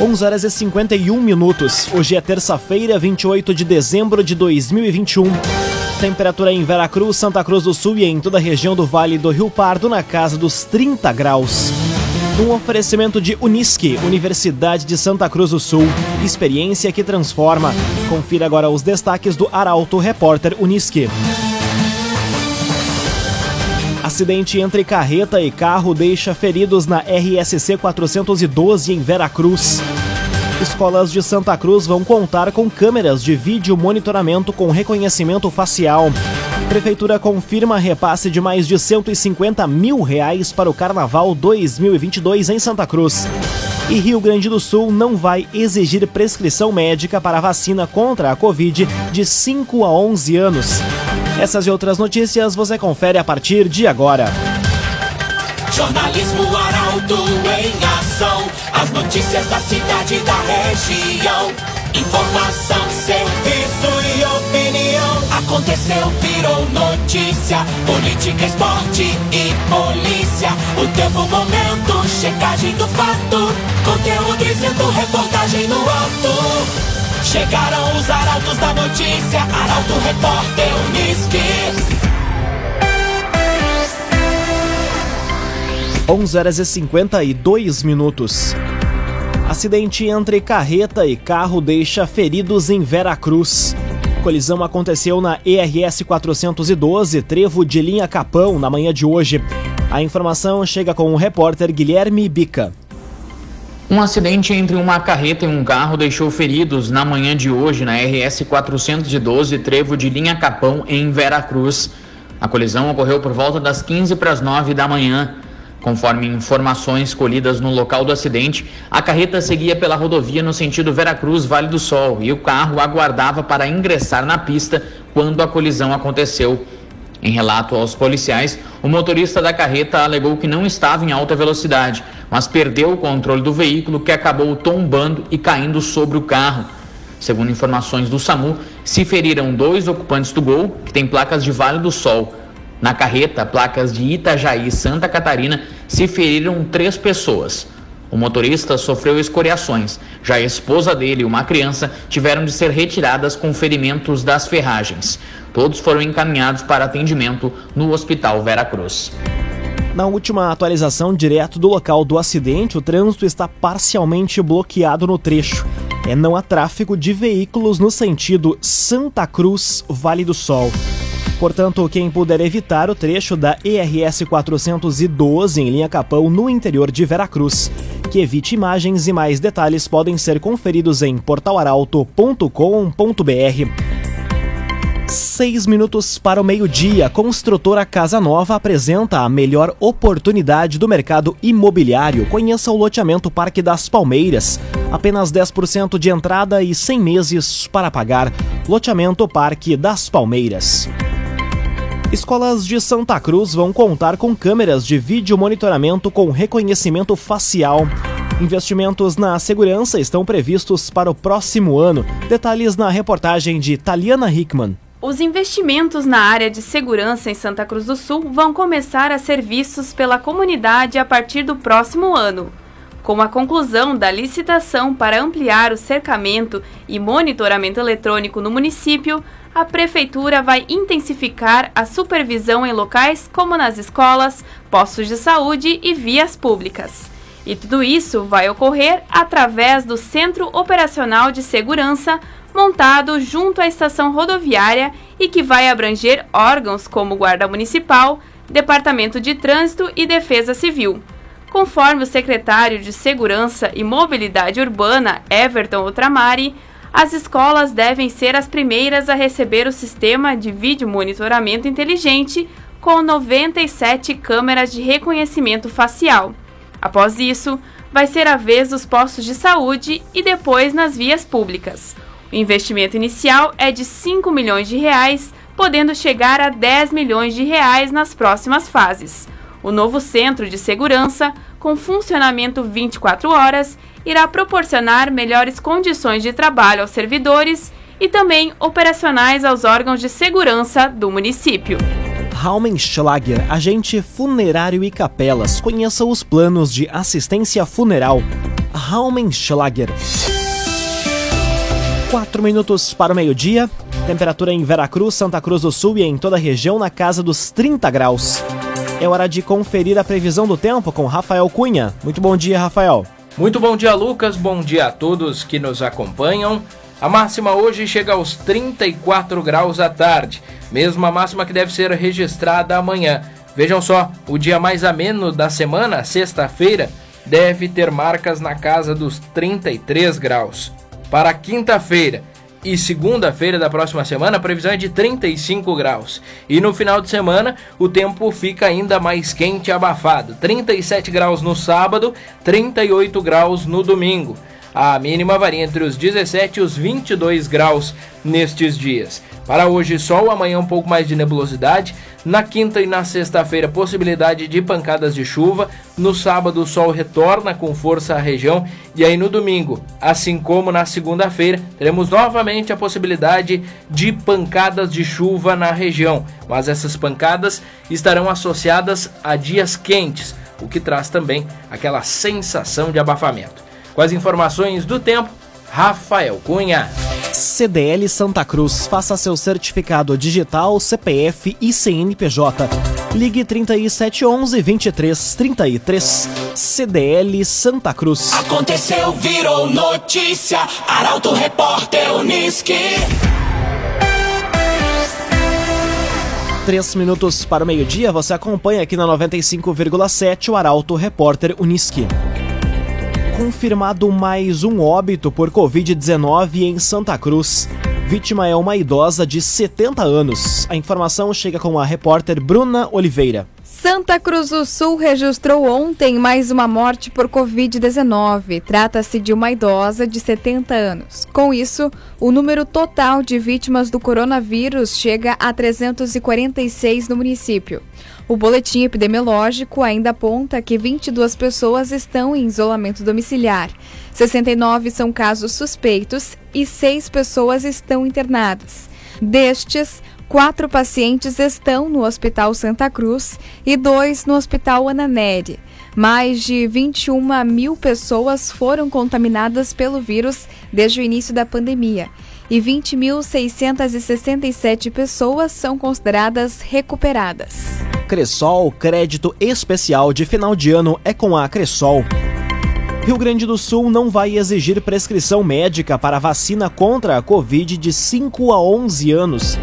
11 horas e 51 minutos. Hoje é terça-feira, 28 de dezembro de 2021. Temperatura em Veracruz, Santa Cruz do Sul e em toda a região do Vale do Rio Pardo na casa dos 30 graus. Um oferecimento de Unisque, Universidade de Santa Cruz do Sul. Experiência que transforma. Confira agora os destaques do Arauto Repórter Unisque. Acidente entre carreta e carro deixa feridos na RSC 412 em Veracruz. Escolas de Santa Cruz vão contar com câmeras de vídeo monitoramento com reconhecimento facial. Prefeitura confirma repasse de mais de 150 mil reais para o Carnaval 2022 em Santa Cruz. E Rio Grande do Sul não vai exigir prescrição médica para a vacina contra a Covid de 5 a 11 anos. Essas e outras notícias você confere a partir de agora. Jornalismo Arauto em ação. As notícias da cidade e da região. Informação, serviço e opinião. Aconteceu, virou notícia. Política, esporte e polícia. O tempo, momento, checagem do fato. Conteúdo dizendo, reportagem no ato. Chegaram os arautos da notícia, Arauto Repórter Unisque. 11 horas e 52 minutos. Acidente entre carreta e carro deixa feridos em Veracruz. Colisão aconteceu na ERS 412, trevo de linha Capão, na manhã de hoje. A informação chega com o repórter Guilherme Bica. Um acidente entre uma carreta e um carro deixou feridos na manhã de hoje na RS 412, trevo de linha Capão, em Veracruz. A colisão ocorreu por volta das 15 para as 9 da manhã. Conforme informações colhidas no local do acidente, a carreta seguia pela rodovia no sentido Veracruz-Vale do Sol e o carro aguardava para ingressar na pista quando a colisão aconteceu. Em relato aos policiais, o motorista da carreta alegou que não estava em alta velocidade, mas perdeu o controle do veículo que acabou tombando e caindo sobre o carro. Segundo informações do SAMU, se feriram dois ocupantes do Gol, que tem placas de Vale do Sol. Na carreta, placas de Itajaí e Santa Catarina, se feriram três pessoas. O motorista sofreu escoriações. Já a esposa dele e uma criança tiveram de ser retiradas com ferimentos das ferragens. Todos foram encaminhados para atendimento no Hospital Vera Cruz. Na última atualização, direto do local do acidente, o trânsito está parcialmente bloqueado no trecho. É não há tráfego de veículos no sentido Santa Cruz, Vale do Sol. Portanto, quem puder evitar o trecho da ERS 412 em linha Capão no interior de Veracruz, que evite imagens e mais detalhes podem ser conferidos em portalaralto.com.br. Seis minutos para o meio-dia. Construtora Casa Nova apresenta a melhor oportunidade do mercado imobiliário. Conheça o loteamento Parque das Palmeiras. Apenas 10% de entrada e 100 meses para pagar. Loteamento Parque das Palmeiras. Escolas de Santa Cruz vão contar com câmeras de vídeo monitoramento com reconhecimento facial. Investimentos na segurança estão previstos para o próximo ano. Detalhes na reportagem de Taliana Hickman. Os investimentos na área de segurança em Santa Cruz do Sul vão começar a ser vistos pela comunidade a partir do próximo ano. Com a conclusão da licitação para ampliar o cercamento e monitoramento eletrônico no município, a Prefeitura vai intensificar a supervisão em locais como nas escolas, postos de saúde e vias públicas. E tudo isso vai ocorrer através do Centro Operacional de Segurança, montado junto à estação rodoviária e que vai abranger órgãos como Guarda Municipal, Departamento de Trânsito e Defesa Civil. Conforme o secretário de Segurança e Mobilidade Urbana, Everton Ultramari, as escolas devem ser as primeiras a receber o sistema de vídeo monitoramento inteligente com 97 câmeras de reconhecimento facial. Após isso, vai ser a vez dos postos de saúde e depois nas vias públicas. O investimento inicial é de 5 milhões de reais, podendo chegar a 10 milhões de reais nas próximas fases. O novo centro de segurança, com funcionamento 24 horas, irá proporcionar melhores condições de trabalho aos servidores e também operacionais aos órgãos de segurança do município. Raumenschlager, agente funerário e capelas. Conheça os planos de assistência funeral Raumenschlager. 4 minutos para o meio-dia. Temperatura em Veracruz, Santa Cruz do Sul e em toda a região na casa dos 30 graus. É hora de conferir a previsão do tempo com Rafael Cunha. Muito bom dia, Rafael. Muito bom dia, Lucas. Bom dia a todos que nos acompanham. A máxima hoje chega aos 34 graus à tarde, mesma máxima que deve ser registrada amanhã. Vejam só, o dia mais ameno da semana, sexta-feira, deve ter marcas na casa dos 33 graus. Para quinta-feira e segunda-feira da próxima semana, a previsão é de 35 graus. E no final de semana, o tempo fica ainda mais quente e abafado. 37 graus no sábado, 38 graus no domingo. A mínima varia entre os 17 e os 22 graus nestes dias. Para hoje, sol, amanhã um pouco mais de nebulosidade. Na quinta e na sexta-feira, possibilidade de pancadas de chuva. No sábado, o sol retorna com força à região. E aí no domingo, assim como na segunda-feira, teremos novamente a possibilidade de pancadas de chuva na região. Mas essas pancadas estarão associadas a dias quentes, o que traz também aquela sensação de abafamento. Com as informações do tempo, Rafael Cunha. CDL Santa Cruz. Faça seu certificado digital, CPF e CNPJ. Ligue 3711 2333. CDL Santa Cruz. Aconteceu, virou notícia. Arauto Repórter Uniski. Três minutos para o meio-dia, você acompanha aqui na 95,7 o Arauto Repórter Uniski confirmado mais um óbito por Covid-19 em Santa Cruz. Vítima é uma idosa de 70 anos. A informação chega com a repórter Bruna Oliveira. Santa Cruz do Sul registrou ontem mais uma morte por Covid-19. Trata-se de uma idosa de 70 anos. Com isso, o número total de vítimas do coronavírus chega a 346 no município. O boletim epidemiológico ainda aponta que 22 pessoas estão em isolamento domiciliar. 69 são casos suspeitos e 6 pessoas estão internadas. Destes, quatro pacientes estão no Hospital Santa Cruz e dois no Hospital Ana Nery. Mais de 21 mil pessoas foram contaminadas pelo vírus desde o início da pandemia e 20.667 pessoas são consideradas recuperadas. Cressol, crédito especial de final de ano é com a Cressol. Rio Grande do Sul não vai exigir prescrição médica para vacina contra a Covid de 5 a 11 anos.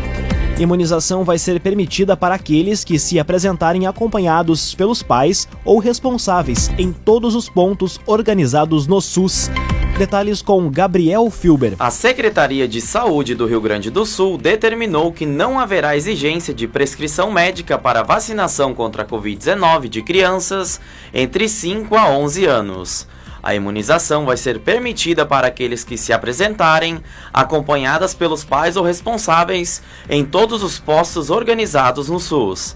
Imunização vai ser permitida para aqueles que se apresentarem acompanhados pelos pais ou responsáveis em todos os pontos organizados no SUS. Detalhes com Gabriel Filber. A Secretaria de Saúde do Rio Grande do Sul determinou que não haverá exigência de prescrição médica para vacinação contra a Covid-19 de crianças entre 5 a 11 anos. A imunização vai ser permitida para aqueles que se apresentarem, acompanhadas pelos pais ou responsáveis, em todos os postos organizados no SUS.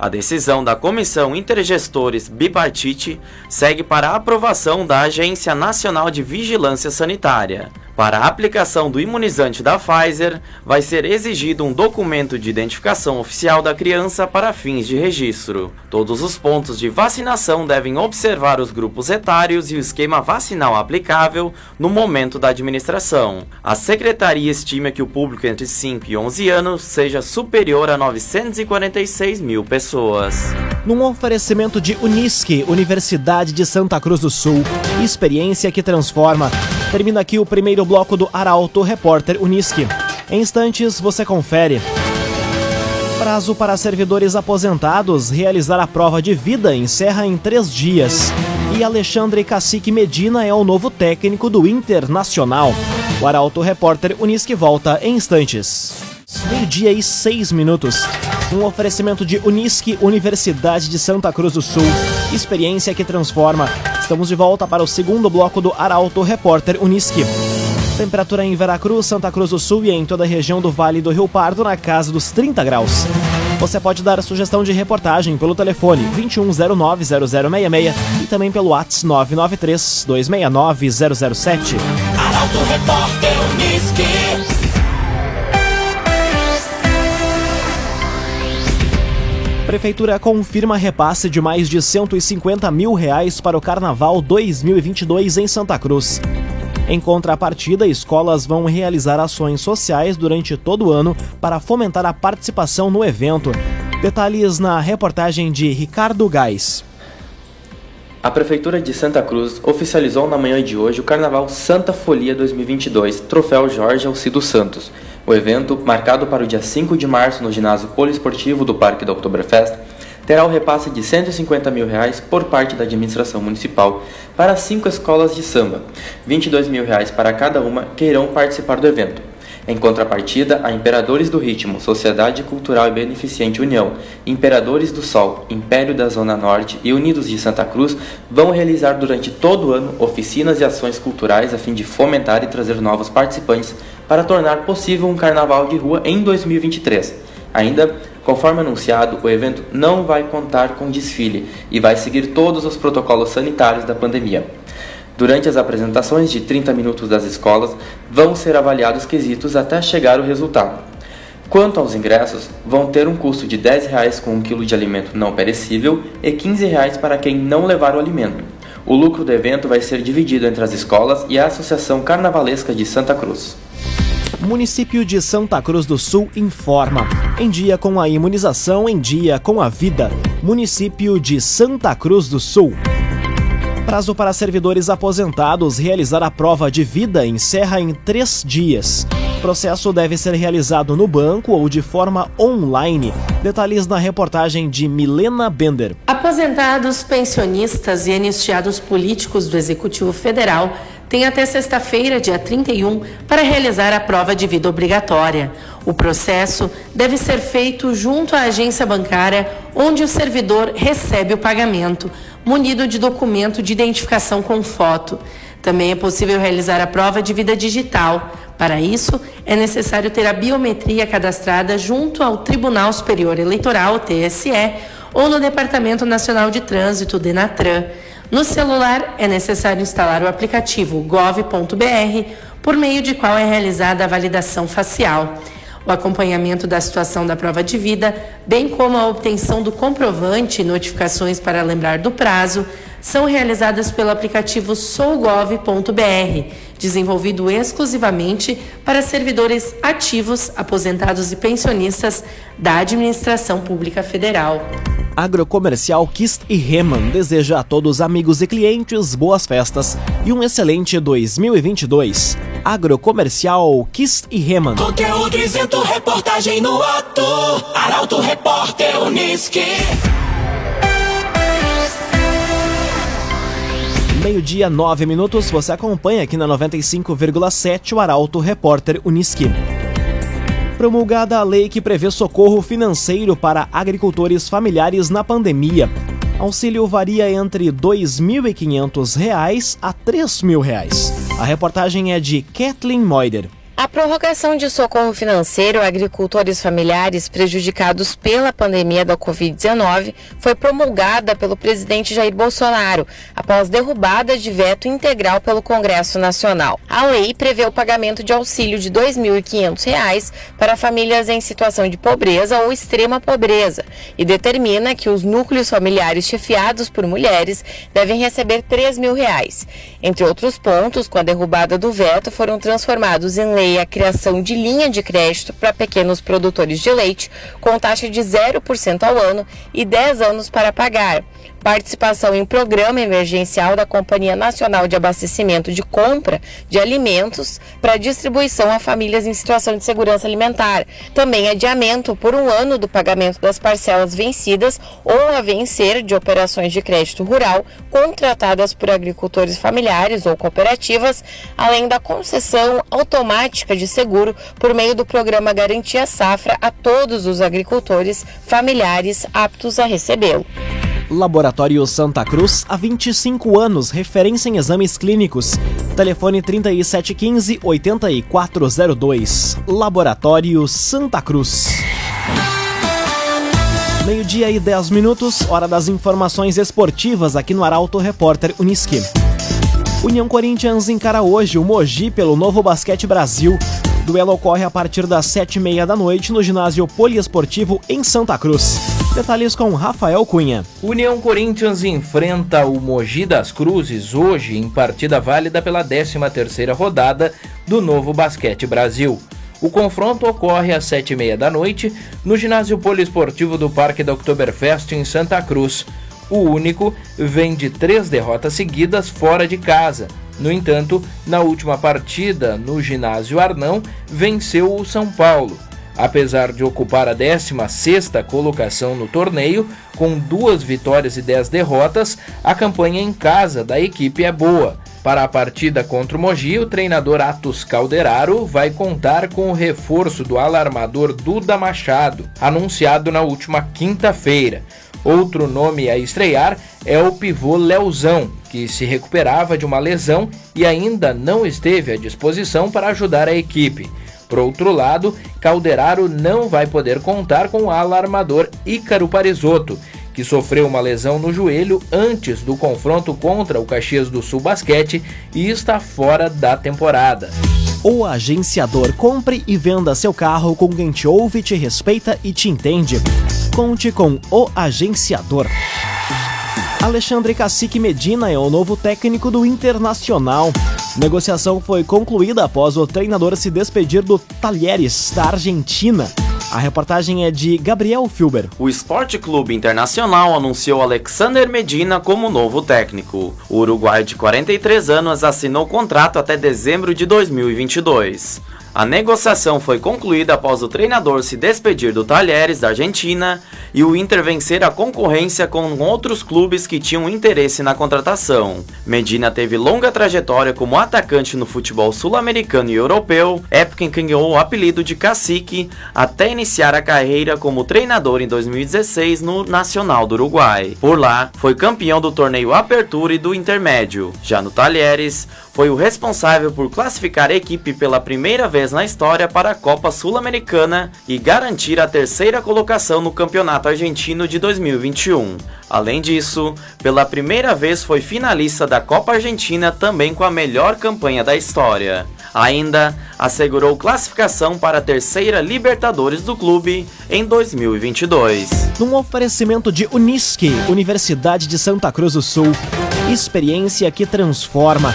A decisão da Comissão Intergestores Bipartite segue para a aprovação da Agência Nacional de Vigilância Sanitária. Para a aplicação do imunizante da Pfizer, vai ser exigido um documento de identificação oficial da criança para fins de registro. Todos os pontos de vacinação devem observar os grupos etários e o esquema vacinal aplicável no momento da administração. A secretaria estima que o público entre 5 e 11 anos seja superior a 946 mil pessoas. Num oferecimento de Unisque, Universidade de Santa Cruz do Sul, experiência que transforma. Termina aqui o primeiro bloco do Arauto Repórter Unisque. Em instantes você confere. Prazo para servidores aposentados realizar a prova de vida encerra em três dias. E Alexandre Cacique Medina é o novo técnico do Internacional. O Arauto Repórter Unisque volta em instantes. Meio-dia e seis minutos. Um oferecimento de Unisque, Universidade de Santa Cruz do Sul. Experiência que transforma. Estamos de volta para o segundo bloco do Arauto Repórter Unisque. Temperatura em Veracruz, Santa Cruz do Sul e em toda a região do Vale do Rio Pardo na casa dos 30 graus. Você pode dar sugestão de reportagem pelo telefone 2109-0066 e também pelo WhatsApp 993-269-007. Arauto Repórter Uniski. Prefeitura confirma repasse de mais de 150 mil reais para o Carnaval 2022 em Santa Cruz. Em contrapartida, escolas vão realizar ações sociais durante todo o ano para fomentar a participação no evento. Detalhes na reportagem de Ricardo Gás. A Prefeitura de Santa Cruz oficializou na manhã de hoje o Carnaval Santa Folia 2022, Troféu Jorge Alcido Santos. O evento, marcado para o dia 5 de março no ginásio poliesportivo do Parque da Oktoberfest, terá o repasse de 150 mil reais por parte da administração municipal para cinco escolas de samba, 22 mil reais para cada uma que irão participar do evento. Em contrapartida, a Imperadores do Ritmo, Sociedade Cultural e Beneficente União, Imperadores do Sol, Império da Zona Norte e Unidos de Santa Cruz vão realizar durante todo o ano oficinas e ações culturais a fim de fomentar e trazer novos participantes para tornar possível um carnaval de rua em 2023. Ainda, conforme anunciado, o evento não vai contar com desfile e vai seguir todos os protocolos sanitários da pandemia. Durante as apresentações de 30 minutos das escolas, vão ser avaliados quesitos até chegar o resultado. Quanto aos ingressos, vão ter um custo de R$ 10 com um quilo de alimento não perecível e R$ 15 para quem não levar o alimento. O lucro do evento vai ser dividido entre as escolas e a Associação Carnavalesca de Santa Cruz. Município de Santa Cruz do Sul informa. Em dia com a imunização, em dia com a vida. Município de Santa Cruz do Sul. Prazo para servidores aposentados realizar a prova de vida encerra em três dias. Processo deve ser realizado no banco ou de forma online. Detalhes na reportagem de Milena Bender. Aposentados, pensionistas e anistiados políticos do Executivo Federal têm até sexta-feira, dia 31, para realizar a prova de vida obrigatória. O processo deve ser feito junto à agência bancária onde o servidor recebe o pagamento munido de documento de identificação com foto. Também é possível realizar a prova de vida digital. Para isso, é necessário ter a biometria cadastrada junto ao Tribunal Superior Eleitoral, TSE, ou no Departamento Nacional de Trânsito, DENATRAN. No celular, é necessário instalar o aplicativo gov.br, por meio de qual é realizada a validação facial. O acompanhamento da situação da prova de vida, bem como a obtenção do comprovante e notificações para lembrar do prazo, são realizadas pelo aplicativo sougov.br, desenvolvido exclusivamente para servidores ativos, aposentados e pensionistas da Administração Pública Federal. Agrocomercial Kist e Reman deseja a todos amigos e clientes boas festas e um excelente 2022. Agrocomercial Kist e Reman. Conteúdo isento, reportagem no ato. Arauto Repórter Uniski. Meio-dia, nove minutos, você acompanha aqui na 95,7 o Arauto Repórter Uniski. Promulgada a lei que prevê socorro financeiro para agricultores familiares na pandemia. Auxílio varia entre R$ 2.500 a R$ 3.000. A reportagem é de Kathleen Moider. A prorrogação de socorro financeiro a agricultores familiares prejudicados pela pandemia da Covid-19 foi promulgada pelo presidente Jair Bolsonaro após derrubada de veto integral pelo Congresso Nacional. A lei prevê o pagamento de auxílio de R$ 2.500 para famílias em situação de pobreza ou extrema pobreza e determina que os núcleos familiares chefiados por mulheres devem receber R$ 3.000. Entre outros pontos, com a derrubada do veto, foram transformados em lei a criação de linha de crédito para pequenos produtores de leite, com taxa de 0% ao ano e 10 anos para pagar participação em programa emergencial da Companhia Nacional de Abastecimento de Compra de Alimentos para distribuição a famílias em situação de segurança alimentar. Também adiamento por um ano do pagamento das parcelas vencidas ou a vencer de operações de crédito rural contratadas por agricultores familiares ou cooperativas, além da concessão automática de seguro por meio do programa Garantia Safra a todos os agricultores familiares aptos a recebê-lo. Laboratório Santa Cruz, há 25 anos, referência em exames clínicos. Telefone 3715-8402. Laboratório Santa Cruz. Meio-dia e 10 minutos, hora das informações esportivas aqui no Arauto Repórter Uniski. União Corinthians encara hoje o Mogi pelo Novo Basquete Brasil. O duelo ocorre a partir das sete e meia da noite no ginásio poliesportivo em Santa Cruz. Detalhes com Rafael Cunha. União Corinthians enfrenta o Mogi das Cruzes hoje em partida válida pela 13ª rodada do Novo Basquete Brasil. O confronto ocorre às sete e meia da noite no ginásio poliesportivo do Parque da Oktoberfest em Santa Cruz. O único vem de três derrotas seguidas fora de casa. No entanto, na última partida, no ginásio Arnão, venceu o São Paulo. Apesar de ocupar a 16ª colocação no torneio, com duas vitórias e 10 derrotas, a campanha em casa da equipe é boa. Para a partida contra o Mogi, o treinador Atos Calderaro vai contar com o reforço do alarmador Duda Machado, anunciado na última quinta-feira. Outro nome a estrear é o pivô Leozão, que se recuperava de uma lesão e ainda não esteve à disposição para ajudar a equipe. Por outro lado, Calderaro não vai poder contar com o alarmador Ícaro Parisotto, que sofreu uma lesão no joelho antes do confronto contra o Caxias do Sul Basquete e está fora da temporada. O agenciador compre e venda seu carro com quem te ouve, te respeita e te entende. Conte com o agenciador. Alexandre Cacique Medina é o novo técnico do Internacional. Negociação foi concluída após o treinador se despedir do Talheres, da Argentina. A reportagem é de Gabriel Filber. O Esporte Clube Internacional anunciou Alexander Medina como novo técnico. O uruguai de 43 anos assinou contrato até dezembro de 2022. A negociação foi concluída após o treinador se despedir do Talheres da Argentina e o Inter vencer a concorrência com outros clubes que tinham interesse na contratação. Medina teve longa trajetória como atacante no futebol sul-americano e europeu, época em que ganhou o apelido de cacique, até iniciar a carreira como treinador em 2016 no Nacional do Uruguai. Por lá, foi campeão do torneio Apertura e do Intermédio. Já no Talheres, foi o responsável por classificar a equipe pela primeira vez na história para a Copa Sul-Americana e garantir a terceira colocação no Campeonato Argentino de 2021. Além disso, pela primeira vez foi finalista da Copa Argentina também com a melhor campanha da história. Ainda assegurou classificação para a terceira Libertadores do clube em 2022. Num oferecimento de Unisque, Universidade de Santa Cruz do Sul, experiência que transforma.